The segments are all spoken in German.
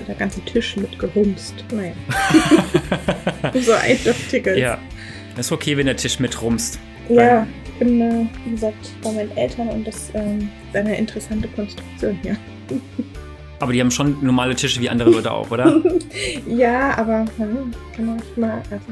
der ganze Tisch mit gerumst. Naja. so eindeutig. Ja. Ist okay, wenn der Tisch mitrumst. Ja, ich bin, äh, wie gesagt, bei meinen Eltern und das ähm, ist eine interessante Konstruktion hier. Aber die haben schon normale Tische wie andere Leute auch, oder? ja, aber hm, kann man nicht mal. Also.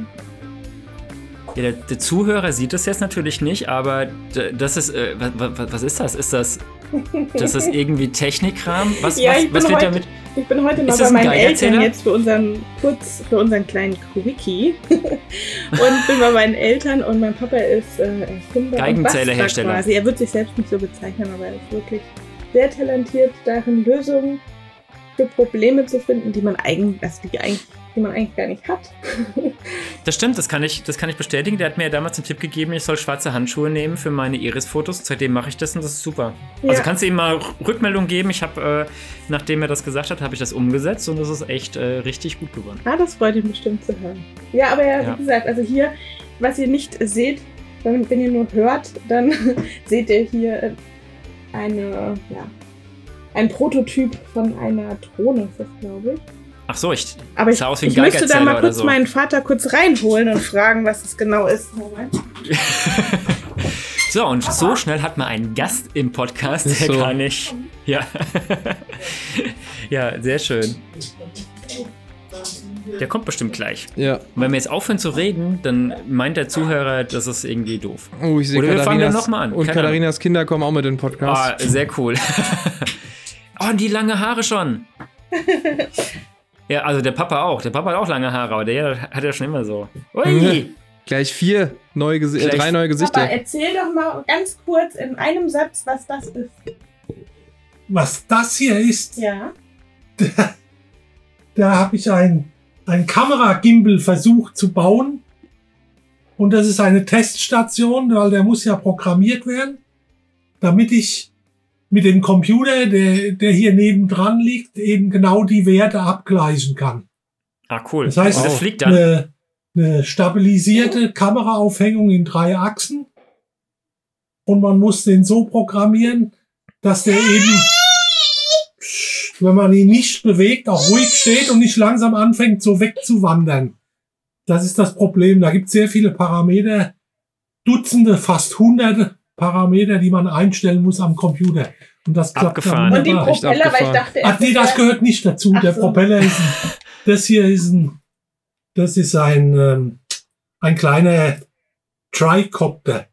Ja, der, der, Zuhörer sieht das jetzt natürlich nicht, aber das ist. Äh, was, was, ist das? Ist das. Das ist irgendwie Technikkram? Was, ja, was, was wird heute, damit? Ich bin heute noch bei meinen Eltern jetzt für unseren kurz für unseren kleinen Quickie und bin bei meinen Eltern und mein Papa ist äh, Erfinder Geigenzählerhersteller. Quasi. Er wird sich selbst nicht so bezeichnen, aber er ist wirklich sehr talentiert darin, Lösungen für Probleme zu finden, die man eigentlich, also die eigentlich die man eigentlich gar nicht hat. das stimmt, das kann, ich, das kann ich bestätigen. Der hat mir ja damals einen Tipp gegeben, ich soll schwarze Handschuhe nehmen für meine Iris-Fotos. Seitdem mache ich das und das ist super. Ja. Also kannst du ihm mal Rückmeldung geben. Ich habe, äh, nachdem er das gesagt hat, habe ich das umgesetzt und das ist echt äh, richtig gut geworden. Ah, das freut ihn bestimmt zu hören. Ja, aber ja, ja. wie gesagt, also hier, was ihr nicht seht, wenn, wenn ihr nur hört, dann seht ihr hier äh, eine, ja, ein Prototyp von einer Drohne, ist das glaube ich. Ach so, ich Aber ich, aus wie ein ich müsste da mal kurz so. meinen Vater kurz reinholen und fragen, was es genau ist. Moment. so, und so schnell hat man einen Gast im Podcast, der so. gar nicht. Ja. ja, sehr schön. Der kommt bestimmt gleich. Ja. Und wenn wir jetzt aufhören zu reden, dann meint der Zuhörer, das ist irgendwie doof. Oh, ich sehe Oder wir fangen dann nochmal an. Und Keine Katharinas Ahnung. Kinder kommen auch mit in den Podcast. Oh, sehr cool. oh, die lange Haare schon. Ja, also der Papa auch. Der Papa hat auch lange Haare, aber der hat ja schon immer so. Ui! Gleich vier neue Gesi Gleich drei neue Gesichter. Papa, erzähl doch mal ganz kurz in einem Satz, was das ist. Was das hier ist? Ja. Da, da habe ich ein, ein Kameragimbal versucht zu bauen. Und das ist eine Teststation, weil der muss ja programmiert werden, damit ich mit dem Computer, der, der hier nebendran liegt, eben genau die Werte abgleichen kann. Ah, cool. Das heißt, das fliegt dann. Eine, eine stabilisierte Kameraaufhängung in drei Achsen. Und man muss den so programmieren, dass der eben, wenn man ihn nicht bewegt, auch ruhig steht und nicht langsam anfängt, so wegzuwandern. Das ist das Problem. Da gibt es sehr viele Parameter, Dutzende, fast Hunderte Parameter, die man einstellen muss am Computer. Und das klappt abgefahren. Und die Propeller, weil ich dachte, Ach nee, das gehört nicht dazu. Ach der so. Propeller ist ein, das hier ist ein, das ist ein, ähm, ein kleiner Tricopter.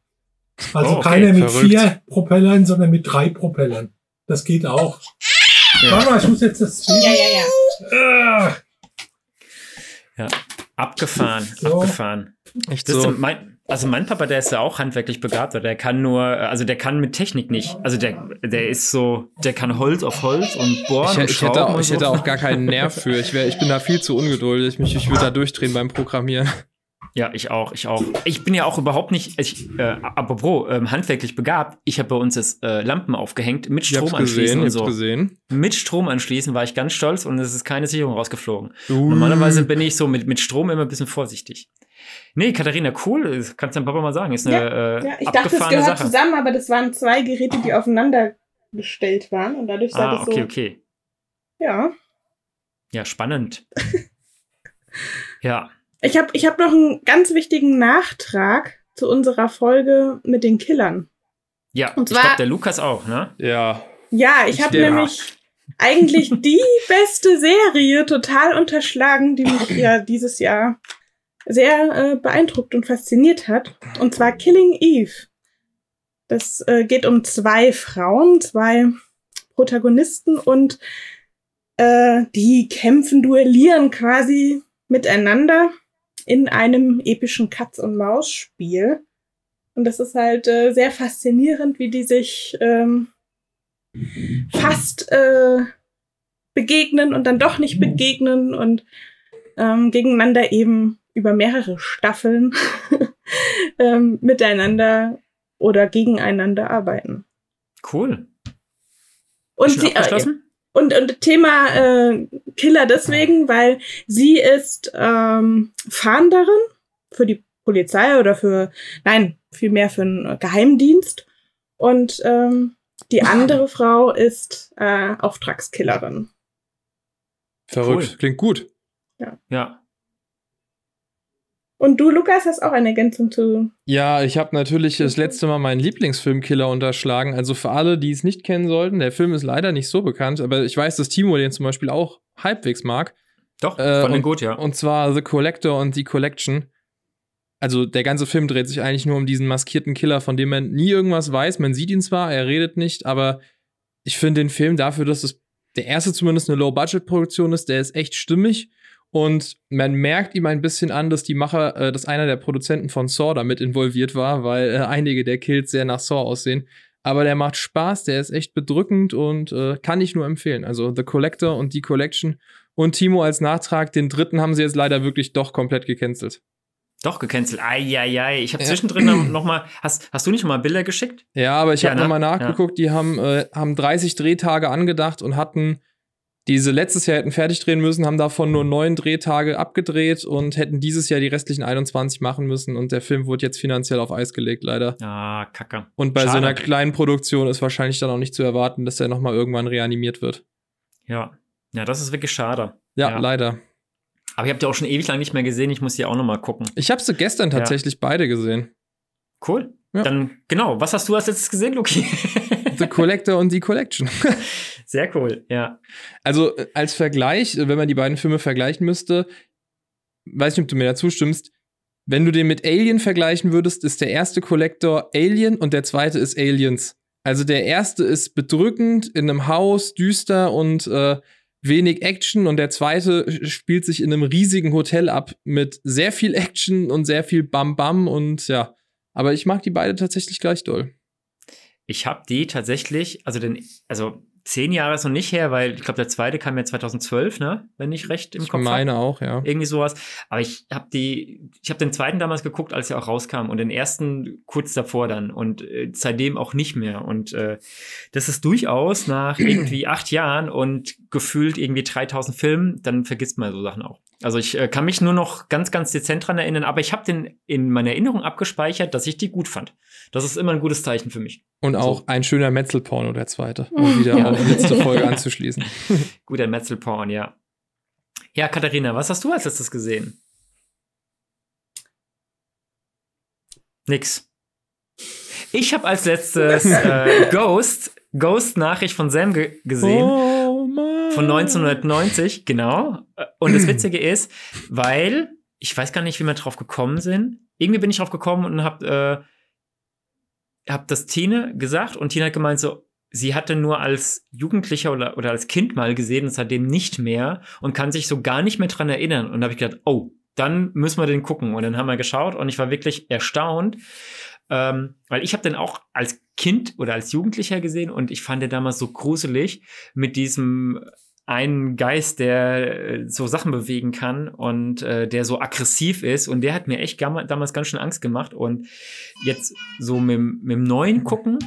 Also oh, okay, keiner mit verrückt. vier Propellern, sondern mit drei Propellern. Das geht auch. Ja. Warte mal, ich muss jetzt das. Ja, ja, ja. Ja, abgefahren, so. abgefahren. Echt so. Mein, also mein Papa, der ist ja auch handwerklich begabt, der kann nur, also der kann mit Technik nicht. Also der, der ist so, der kann Holz auf Holz und bohren ich, und ich hätte, auch, ich hätte auch gar keinen Nerv für. Ich, wär, ich bin da viel zu ungeduldig. Mich, ich würde da durchdrehen beim Programmieren. Ja, ich auch, ich auch. Ich bin ja auch überhaupt nicht, ich, äh, apropos, ähm, handwerklich begabt. Ich habe bei uns jetzt äh, Lampen aufgehängt, mit Strom anschließen gesehen, und so. Gesehen. Mit Strom anschließen war ich ganz stolz und es ist keine Sicherung rausgeflogen. Uh. Normalerweise bin ich so mit, mit Strom immer ein bisschen vorsichtig. Nee, Katharina, cool. Kannst du deinem Papa mal sagen. Ist eine ja, äh, ja. Ich dachte, es gehört Sache. zusammen, aber das waren zwei Geräte, die aufeinander gestellt waren und dadurch sah ah, das okay, so. okay. Ja. Ja, spannend. ja. Ich habe ich hab noch einen ganz wichtigen Nachtrag zu unserer Folge mit den Killern. Ja, und zwar, ich glaube, der Lukas auch, ne? Ja. Ja, ich habe nämlich eigentlich die beste Serie total unterschlagen, die mich ja dieses Jahr sehr äh, beeindruckt und fasziniert hat. Und zwar Killing Eve. Das äh, geht um zwei Frauen, zwei Protagonisten und äh, die kämpfen, duellieren quasi miteinander in einem epischen Katz-und-Maus-Spiel. Und das ist halt äh, sehr faszinierend, wie die sich ähm, fast äh, begegnen und dann doch nicht begegnen und ähm, gegeneinander eben über mehrere Staffeln ähm, miteinander oder gegeneinander arbeiten. Cool. Und sie, äh, und, und Thema äh, Killer deswegen, weil sie ist ähm, Fahnderin für die Polizei oder für, nein, vielmehr für einen Geheimdienst. Und ähm, die andere Frau ist äh, Auftragskillerin. Verrückt. Cool. Klingt gut. Ja. Und du, Lukas, hast auch eine Ergänzung zu. Ja, ich habe natürlich das letzte Mal meinen Lieblingsfilmkiller unterschlagen. Also für alle, die es nicht kennen sollten, der Film ist leider nicht so bekannt, aber ich weiß, dass Timo den zum Beispiel auch halbwegs mag. Doch, Äh, fand den und- gut, ja. Und zwar The Collector und The Collection. Also der ganze Film dreht sich eigentlich nur um diesen maskierten Killer, von dem man nie irgendwas weiß. Man sieht ihn zwar, er redet nicht, aber ich finde den Film dafür, dass es der erste zumindest eine Low-Budget-Produktion ist, der ist echt stimmig. Und man merkt ihm ein bisschen an, dass die Macher, äh, dass einer der Produzenten von Saw damit involviert war, weil äh, einige der Kills sehr nach Saw aussehen. Aber der macht Spaß, der ist echt bedrückend und äh, kann ich nur empfehlen. Also The Collector und The Collection. Und Timo als Nachtrag, den dritten haben sie jetzt leider wirklich doch komplett gecancelt. Doch, gecancelt. Eieiei. Ich habe Ja. zwischendrin noch- noch mal. Hast, hast du nicht noch mal Bilder geschickt? Ja, aber ich Ja, habe ne? nochmal nachgeguckt, die haben, äh, haben 30 Drehtage angedacht und hatten diese letztes Jahr hätten fertig drehen müssen, haben davon nur neun Drehtage abgedreht und hätten dieses Jahr die restlichen 21 machen müssen und der Film wurde jetzt finanziell auf Eis gelegt, leider. Ah, kacke. Und bei so Schade. einer kleinen Produktion ist wahrscheinlich dann auch nicht zu erwarten, dass der nochmal irgendwann reanimiert wird. Ja. Ja, das ist wirklich schade. Ja, Ja. leider. Aber ihr habt ja auch schon ewig lang nicht mehr gesehen. Ich muss die auch noch mal gucken. Ich habe sie gestern Ja. tatsächlich beide gesehen. Cool. Ja. Dann, genau. Was hast du als letztes gesehen, Luki? The Collector und The Collection. Sehr cool. Ja. Also äh, als Vergleich, äh, wenn man die beiden Filme vergleichen müsste, weiß nicht, ob du mir dazu stimmst, wenn du den mit Alien vergleichen würdest, ist der erste Collector Alien und der zweite ist Aliens. Also der erste ist bedrückend, in einem Haus, düster und äh, wenig Action und der zweite spielt sich in einem riesigen Hotel ab mit sehr viel Action und sehr viel Bam Bam und ja. Aber ich mag die beide tatsächlich gleich doll. Ich habe die tatsächlich, also den, also zehn Jahre ist noch nicht her, weil ich glaube, der zweite kam ja 2012, ne? Wenn ich recht im Ich Kopf meine hab. auch, ja. Irgendwie sowas. Aber ich habe die, ich habe den zweiten damals geguckt, als er auch rauskam und den ersten kurz davor dann und äh, seitdem auch nicht mehr. Und äh, das ist durchaus nach irgendwie acht Jahren und gefühlt irgendwie 3000 Filmen, dann vergisst man so Sachen auch. Also ich äh, kann mich nur noch ganz, ganz dezent dran erinnern, aber ich habe den in meiner Erinnerung abgespeichert, dass ich die gut fand. Das ist immer ein gutes Zeichen für mich. Und auch So. ein schöner Metzelporno, der zweite. Um wieder Ja. auf die letzte Folge anzuschließen. Guter Metzelporn, ja. Ja, Katharina, was hast du als letztes gesehen? Nix. Ich habe als letztes äh, Ghost, Ghost-Nachricht von Sam ge gesehen. Oh Mann. Von 1990, genau. Und das Witzige ist, weil, ich weiß gar nicht, wie wir drauf gekommen sind. Irgendwie bin ich drauf gekommen und hab, äh, hab das Tine gesagt und Tine hat gemeint so, sie hatte nur als Jugendlicher oder, oder als Kind mal gesehen und seitdem nicht mehr und kann sich so gar nicht mehr dran erinnern. Und da habe ich gedacht, oh, dann müssen wir den gucken. Und dann haben wir geschaut und ich war wirklich erstaunt, ähm, weil ich habe den auch als Kind oder als Jugendlicher gesehen und ich fand den damals so gruselig mit diesem einen Geist, der äh, so Sachen bewegen kann und äh, der so aggressiv ist und der hat mir echt damals ganz schön Angst gemacht und jetzt so mit, dem- mit dem neuen gucken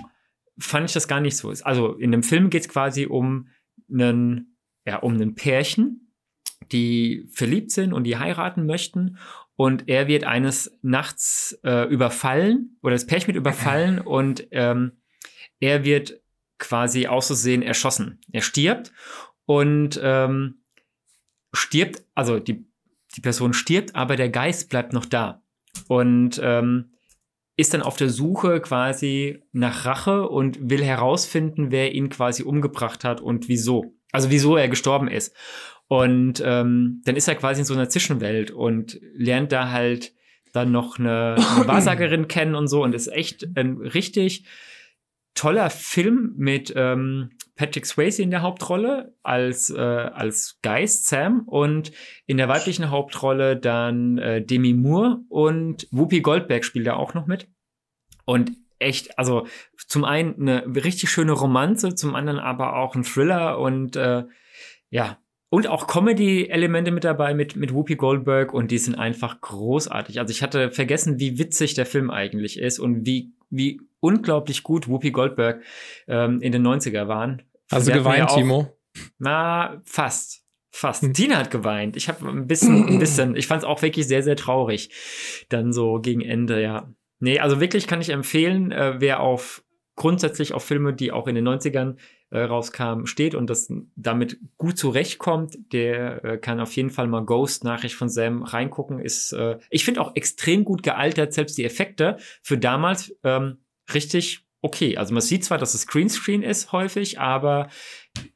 fand ich das gar nicht so. Also in dem Film geht es quasi um einen, ja, um einen Pärchen, die verliebt sind und die heiraten möchten und er wird eines Nachts äh, überfallen oder das Pärchen wird überfallen und ähm, er wird quasi auszusehen erschossen. Er stirbt und ähm, stirbt, also die, die Person stirbt, aber der Geist bleibt noch da und ähm, ist dann auf der Suche quasi nach Rache und will herausfinden, wer ihn quasi umgebracht hat und wieso. Also wieso er gestorben ist. Und ähm, dann ist er quasi in so einer Zwischenwelt und lernt da halt dann noch eine, eine Wahrsagerin kennen und so und ist echt ein richtig toller Film mit ähm, Patrick Swayze in der Hauptrolle als, äh, als Geist Sam und in der weiblichen Hauptrolle dann äh, Demi Moore und Whoopi Goldberg spielt da auch noch mit. Und echt, also zum einen eine richtig schöne Romanze, zum anderen aber auch ein Thriller und äh, ja, und auch Comedy-Elemente mit dabei mit, mit Whoopi Goldberg und die sind einfach großartig. Also ich hatte vergessen, wie witzig der Film eigentlich ist und wie, wie unglaublich gut Whoopi Goldberg ähm, in den 90er waren. Hast Die du mir ja geweint, auch- Timo? Na, fast. Fast. Hm. Tina hat geweint. Ich habe ein bisschen, ein bisschen, ich fand es auch wirklich sehr, sehr traurig. Dann so gegen Ende, ja. Nee, also wirklich kann ich empfehlen, äh, wer auf grundsätzlich auf Filme, die auch in den 90ern äh, rauskam, steht und das damit gut zurechtkommt, der äh, kann auf jeden Fall mal Ghost Nachricht von Sam reingucken. Ist, äh, ich finde auch extrem gut gealtert, selbst die Effekte für damals ähm, richtig okay. Also man sieht zwar, dass es Greenscreen ist häufig, aber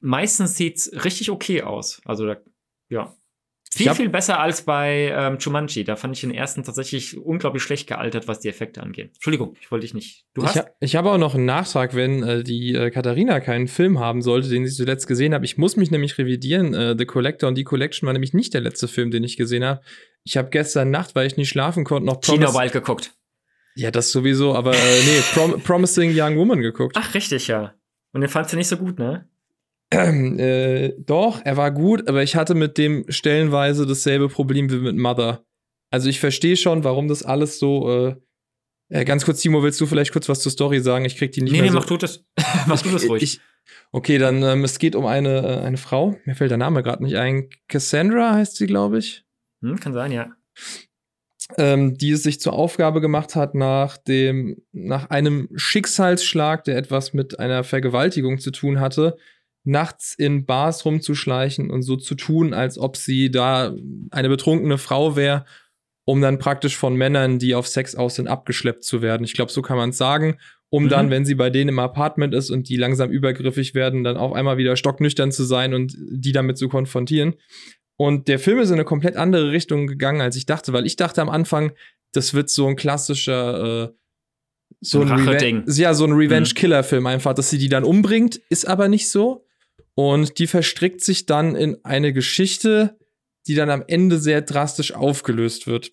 meistens sieht's richtig okay aus. Also da, ja. Viel, viel besser als bei ähm, Jumanji. Da fand ich den ersten tatsächlich unglaublich schlecht gealtert, was die Effekte angeht. Entschuldigung, ich wollte dich nicht. Du hast? Ich, ha ich habe auch noch einen Nachtrag, wenn äh, die äh, Katharina keinen Film haben sollte, den sie zuletzt gesehen habe. Ich muss mich nämlich revidieren. Äh, The Collector und die Collection war nämlich nicht der letzte Film, den ich gesehen habe. Ich habe gestern Nacht, weil ich nicht schlafen konnte, noch Promis China Wild geguckt. Ja, das sowieso, aber äh, nee, Prom Promising Young Woman geguckt. Ach, richtig, ja. Und den fandst du nicht so gut, ne? Ähm, äh, doch, er war gut, aber ich hatte mit dem stellenweise dasselbe Problem wie mit Mother. Also ich verstehe schon, warum das alles so. Äh, äh, ganz kurz, Timo, willst du vielleicht kurz was zur Story sagen? Ich krieg die nicht nee, mehr. Nee, so. mach du das. mach du das ruhig. Ich, okay, dann ähm, es geht um eine, äh, eine Frau. Mir fällt der Name gerade nicht ein. Cassandra heißt sie, glaube ich. Hm, kann sein, ja ähm, die es sich zur Aufgabe gemacht hat, nach dem, nach einem Schicksalsschlag, der etwas mit einer Vergewaltigung zu tun hatte, nachts in Bars rumzuschleichen und so zu tun, als ob sie da eine betrunkene Frau wäre, um dann praktisch von Männern, die auf Sex aus sind, abgeschleppt zu werden. Ich glaube, so kann man es sagen, um mhm. dann, wenn sie bei denen im Apartment ist und die langsam übergriffig werden, dann auf einmal wieder stocknüchtern zu sein und die damit zu konfrontieren. Und der Film ist in eine komplett andere Richtung gegangen, als ich dachte, weil ich dachte am Anfang, das wird so ein klassischer, äh, so ein, ein Reven ja, so ein Revenge-Killer-Film einfach, dass sie die dann umbringt, ist aber nicht so. Und die verstrickt sich dann in eine Geschichte, die dann am Ende sehr drastisch aufgelöst wird.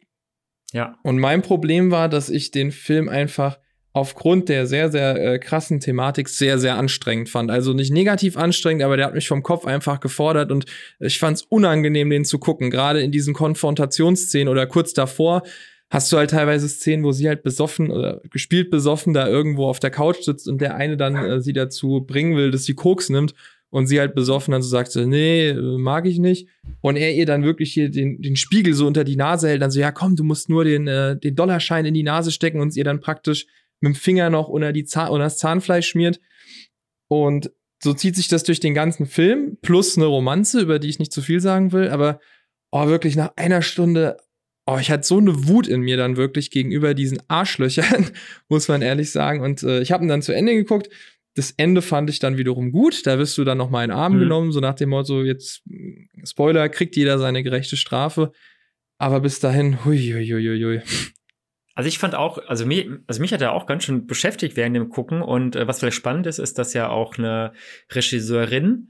Ja. Und mein Problem war, dass ich den Film einfach aufgrund der sehr, sehr äh, krassen Thematik sehr, sehr anstrengend fand. Also nicht negativ anstrengend, aber der hat mich vom Kopf einfach gefordert und ich fand es unangenehm, den zu gucken. Gerade in diesen Konfrontationsszenen oder kurz davor hast du halt teilweise Szenen, wo sie halt besoffen oder gespielt besoffen da irgendwo auf der Couch sitzt und der eine dann äh, sie dazu bringen will, dass sie Koks nimmt und sie halt besoffen dann so sagt, so, nee, äh, mag ich nicht. Und er ihr dann wirklich hier den, den Spiegel so unter die Nase hält, dann so, ja komm, du musst nur den, äh, den Dollarschein in die Nase stecken und ihr dann praktisch mit dem Finger noch unter, die Zahn, unter das Zahnfleisch schmiert. Und so zieht sich das durch den ganzen Film, plus eine Romanze, über die ich nicht zu viel sagen will, aber oh, wirklich nach einer Stunde, oh, ich hatte so eine Wut in mir dann wirklich gegenüber diesen Arschlöchern, muss man ehrlich sagen. Und äh, ich habe ihn dann zu Ende geguckt. Das Ende fand ich dann wiederum gut. Da wirst du dann noch mal in den Arm mhm. genommen, so nach dem Motto, jetzt Spoiler, kriegt jeder seine gerechte Strafe. Aber bis dahin, hui, hui, hui, hui. Also ich fand auch, also mich, also mich hat er auch ganz schön beschäftigt während dem Gucken und äh, was vielleicht spannend ist, ist, dass ja auch eine Regisseurin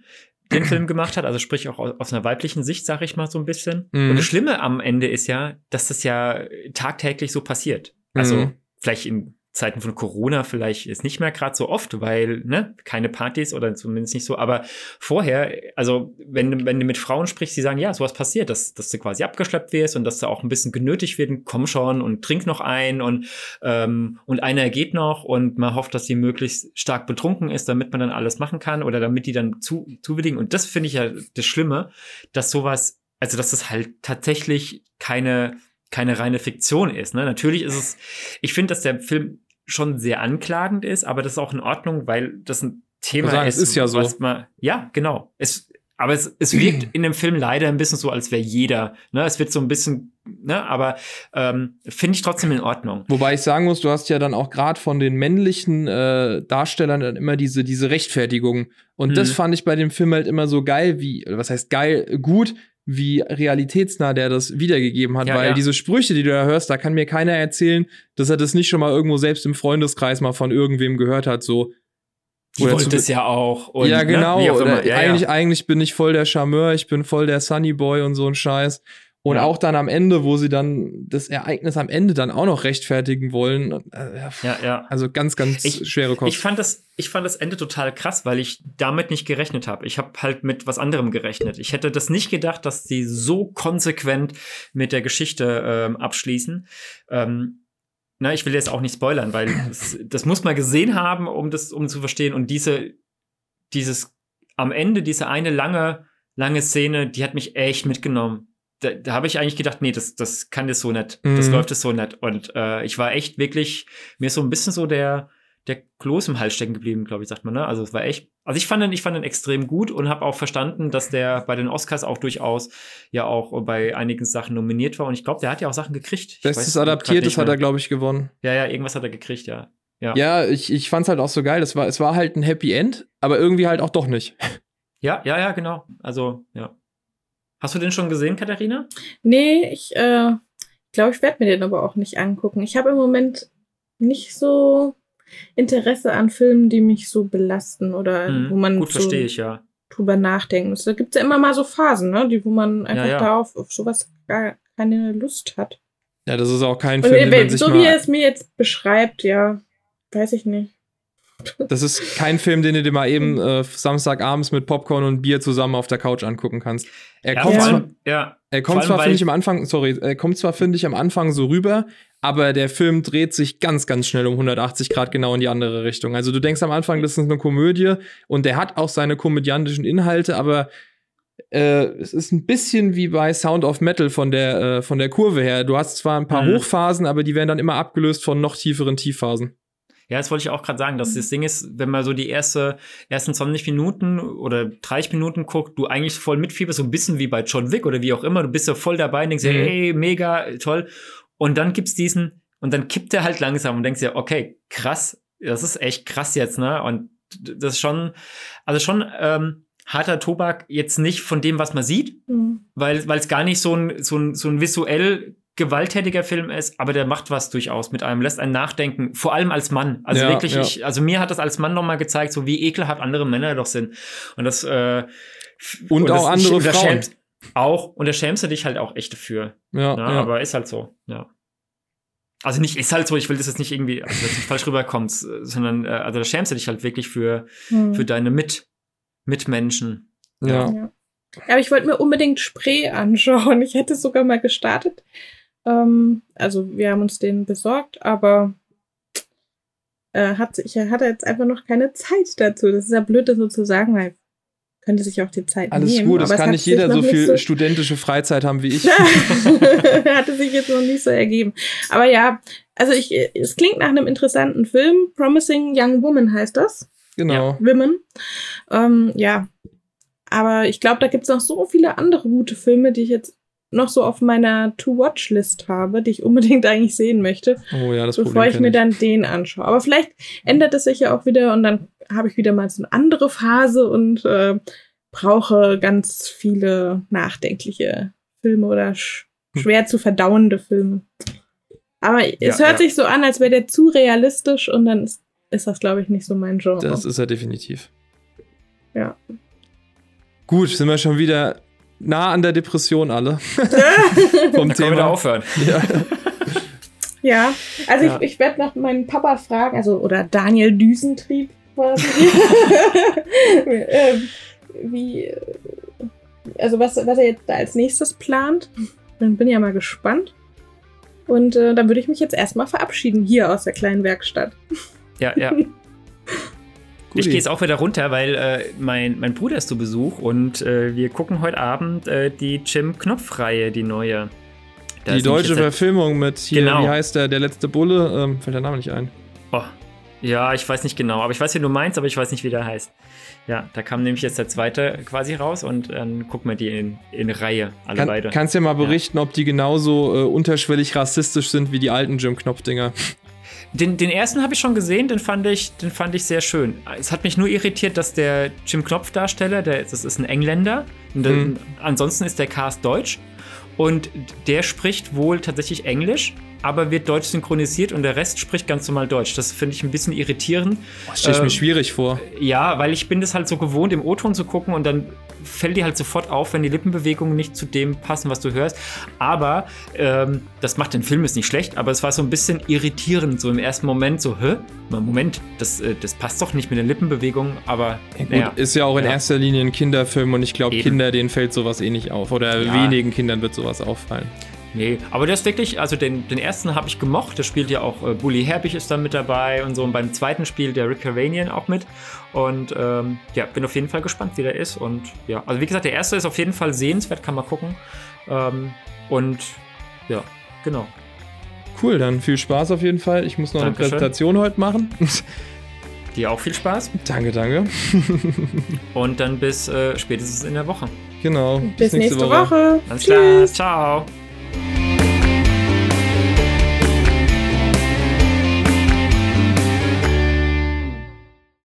den Film gemacht hat, also sprich auch aus, aus einer weiblichen Sicht, sage ich mal so ein bisschen. Mhm. Und das Schlimme am Ende ist ja, dass das ja tagtäglich so passiert. Also mhm. vielleicht in Zeiten von Corona vielleicht ist nicht mehr gerade so oft, weil ne, keine Partys oder zumindest nicht so. Aber vorher, also wenn, wenn du mit Frauen sprichst, die sagen, ja, sowas passiert, dass, dass du quasi abgeschleppt wirst und dass du auch ein bisschen genötigt wird, komm schon und trink noch ein und, ähm, und einer geht noch und man hofft, dass sie möglichst stark betrunken ist, damit man dann alles machen kann oder damit die dann zu, zuwilligen. Und das finde ich ja das Schlimme, dass sowas, also dass das halt tatsächlich keine keine reine Fiktion ist. Ne? Natürlich ist es, ich finde, dass der Film schon sehr anklagend ist, aber das ist auch in Ordnung, weil das ein Thema sagen, ist. Es ist ja so. Man, ja, genau. Es, aber es, es wirkt in dem Film leider ein bisschen so, als wäre jeder. Ne? Es wird so ein bisschen, ne? aber ähm, finde ich trotzdem in Ordnung. Wobei ich sagen muss, du hast ja dann auch gerade von den männlichen äh, Darstellern dann immer diese, diese Rechtfertigung. Und hm. das mhm. fand ich bei dem Film halt immer so geil, wie, was heißt geil, gut, wie realitätsnah der das wiedergegeben hat, ja, weil ja. diese Sprüche, die du da hörst, da kann mir keiner erzählen, dass er das nicht schon mal irgendwo selbst im Freundeskreis mal von irgendwem gehört hat, so. Die wollte es ja auch. Und, ja, ne, genau. Ne? Oder ja, eigentlich, eigentlich bin ich voll der Charmeur, ich bin voll der Sunny Boy und so ein Scheiß. Und ja. auch dann am Ende, wo sie dann das Ereignis am Ende dann auch noch rechtfertigen wollen. Äh, ja, ja. Also ganz, ganz ich, schwere Kosten. Ich fand, das, ich fand das Ende total krass, weil ich damit nicht gerechnet habe. Ich habe halt mit was anderem gerechnet. Ich hätte das nicht gedacht, dass sie so konsequent mit der Geschichte ähm, abschließen. Ähm, na, ich will jetzt auch nicht spoilern, weil das, das muss man gesehen haben, um das um zu verstehen. Und diese, dieses am Ende, diese eine lange, lange Szene, die hat mich echt mitgenommen da, da habe ich eigentlich gedacht, nee, das, das kann das so nicht, mhm. das läuft es so nicht. Und äh, ich war echt wirklich, mir ist so ein bisschen so der, der Kloß im Hals stecken geblieben, glaube ich, sagt man. Ne? Also es war echt, also ich fand ihn, ich fand ihn extrem gut und habe auch verstanden, dass der bei den Oscars auch durchaus ja auch bei einigen Sachen nominiert war und ich glaube, der hat ja auch Sachen gekriegt. Ich Bestes Adaptiertes hat er, glaube ich, gewonnen. Ja, ja, irgendwas hat er gekriegt, ja. Ja, ja ich, ich fand es halt auch so geil. Das war, es war halt ein Happy End, aber irgendwie halt auch doch nicht. Ja, ja, ja, genau. Also, ja. Hast du den schon gesehen, Katharina? Nee, ich äh, glaube, ich werde mir den aber auch nicht angucken. Ich habe im Moment nicht so Interesse an Filmen, die mich so belasten oder mhm, wo man gut so verstehe ich ja drüber nachdenken muss. Da gibt es ja immer mal so Phasen, ne, die wo man einfach ja, ja. darauf auf sowas gar keine Lust hat. Ja, das ist auch kein Film, Und, den man sich so wie er es mir jetzt beschreibt, ja, weiß ich nicht. Das ist kein Film, den du dir mal eben äh, Samstagabends mit Popcorn und Bier zusammen auf der Couch angucken kannst. Er ja, kommt ja. zwar, ja. er kommt zwar finde ich am Anfang, sorry, er kommt zwar finde ich am Anfang so rüber, aber der Film dreht sich ganz, ganz schnell um 180 Grad genau in die andere Richtung. Also du denkst am Anfang, das ist eine Komödie und der hat auch seine komödiantischen Inhalte, aber äh, es ist ein bisschen wie bei Sound of Metal von der, äh, von der Kurve her. Du hast zwar ein paar mhm. Hochphasen, aber die werden dann immer abgelöst von noch tieferen Tiefphasen. Ja, das wollte ich auch gerade sagen, dass das Ding ist, wenn man so die erste, ersten 20 Minuten oder 30 Minuten guckt, du eigentlich voll mitfieberst, so ein bisschen wie bei John Wick oder wie auch immer, du bist ja voll dabei und denkst mhm. hey, mega, toll. Und dann gibt's diesen, und dann kippt er halt langsam und denkst dir, okay, krass, das ist echt krass jetzt, ne? Und das ist schon, also schon ähm, harter Tobak jetzt nicht von dem, was man sieht, mhm. weil es gar nicht so ein, so ein, so ein visuell gewalttätiger Film ist, aber der macht was durchaus mit einem, lässt einen nachdenken, vor allem als Mann. Also ja, wirklich, ja. ich, also mir hat das als Mann nochmal gezeigt, so wie ekelhaft andere Männer doch sind. Und das, äh, und, und auch das, andere Frauen. Schämst, auch, und da schämst du dich halt auch echt dafür. Ja, ja, Aber ist halt so, ja. Also nicht ist halt so, ich will das jetzt nicht irgendwie, also dass nicht falsch rüberkommt, sondern, äh, also da schämst du dich halt wirklich für, mhm. für deine Mit, Mitmenschen. Ja. ja. Aber ich wollte mir unbedingt Spree anschauen. Ich hätte es sogar mal gestartet. Ähm, also wir haben uns den besorgt, aber äh, hat, ich hatte jetzt einfach noch keine Zeit dazu. Das ist ja blöd, das so zu sagen, weil könnte sich auch die Zeit Alles nehmen. gut, das kann nicht jeder so viel so studentische Freizeit haben wie ich. hatte sich jetzt noch nicht so ergeben. Aber ja, also ich, es klingt nach einem interessanten Film. Promising Young Woman heißt das. Genau. Ja, Women. Ähm, ja. Aber ich glaube, da gibt es noch so viele andere gute Filme, die ich jetzt noch so auf meiner To-Watch-List habe, die ich unbedingt eigentlich sehen möchte. Oh ja, Bevor ich mir dann den anschaue. Aber vielleicht ändert es sich ja auch wieder und dann habe ich wieder mal so eine andere Phase und äh, brauche ganz viele nachdenkliche Filme oder sch hm. schwer zu verdauende Filme. Aber ja, es hört ja. sich so an, als wäre der zu realistisch und dann ist, ist das, glaube ich, nicht so mein Genre. Das ist er definitiv. Ja. Gut, sind wir schon wieder nah an der Depression alle. Vom Thema. Wir aufhören. Ja. ja, also ja. ich, ich werde noch meinen Papa fragen, also oder Daniel Düsentrieb quasi. Ähm, wie, also was, was er jetzt da als nächstes plant. Dann bin ich ja mal gespannt. Und äh, dann würde ich mich jetzt erstmal verabschieden hier aus der kleinen Werkstatt. Ja, ja. Ich gehe jetzt auch wieder runter, weil äh, mein, mein Bruder ist zu Besuch und äh, wir gucken heute Abend äh, die Jim Knopf-Reihe, die neue. Da die deutsche Verfilmung mit hier, genau. wie heißt der, der letzte Bulle? Ähm, fällt der Name nicht ein. Oh. Ja, ich weiß nicht genau, aber ich weiß, wie du meinst, aber ich weiß nicht, wie der heißt. Ja, da kam nämlich jetzt der zweite quasi raus und dann gucken wir die in, in Reihe, alle Kann, beide. Kannst du ja mal berichten, ja. ob die genauso äh, unterschwellig rassistisch sind wie die alten Jim Knopf-Dinger. Den, den ersten habe ich schon gesehen, den fand, ich, den fand ich sehr schön. Es hat mich nur irritiert, dass der Jim Knopf-Darsteller, das ist ein Engländer, mhm. ansonsten ist der Cast deutsch und der spricht wohl tatsächlich Englisch aber wird deutsch synchronisiert und der Rest spricht ganz normal Deutsch. Das finde ich ein bisschen irritierend. Das stelle ich äh, mir ähm, schwierig vor. Ja, weil ich bin das halt so gewohnt, im O-Ton zu gucken und dann fällt dir halt sofort auf, wenn die Lippenbewegungen nicht zu dem passen, was du hörst. Aber ähm, das macht den Film jetzt nicht schlecht, aber es war so ein bisschen irritierend, so im ersten Moment, so, hä? Moment, das, äh, das passt doch nicht mit den Lippenbewegungen, aber. Ja, gut, ja. ist ja auch in ja. erster Linie ein Kinderfilm und ich glaube, Kinder, denen fällt sowas eh nicht auf. Oder wenigen Kindern wird sowas auffallen. Nee, aber der ist wirklich, also den, den ersten habe ich gemocht. Da spielt ja auch äh, Bully Herbig ist da mit dabei und so. Und beim zweiten spielt der Rick Caranian auch mit. Und ähm, ja, bin auf jeden Fall gespannt, wie der ist. Und ja, also wie gesagt, der erste ist auf jeden Fall sehenswert, kann man gucken. Ähm, und ja, genau. Cool, dann viel Spaß auf jeden Fall. Ich muss noch Dankeschön. eine Präsentation heute machen. Dir auch viel Spaß. Danke, danke. Und dann bis äh, spätestens in der Woche. Genau. Bis, nächste, Woche. Alles klar. Ciao.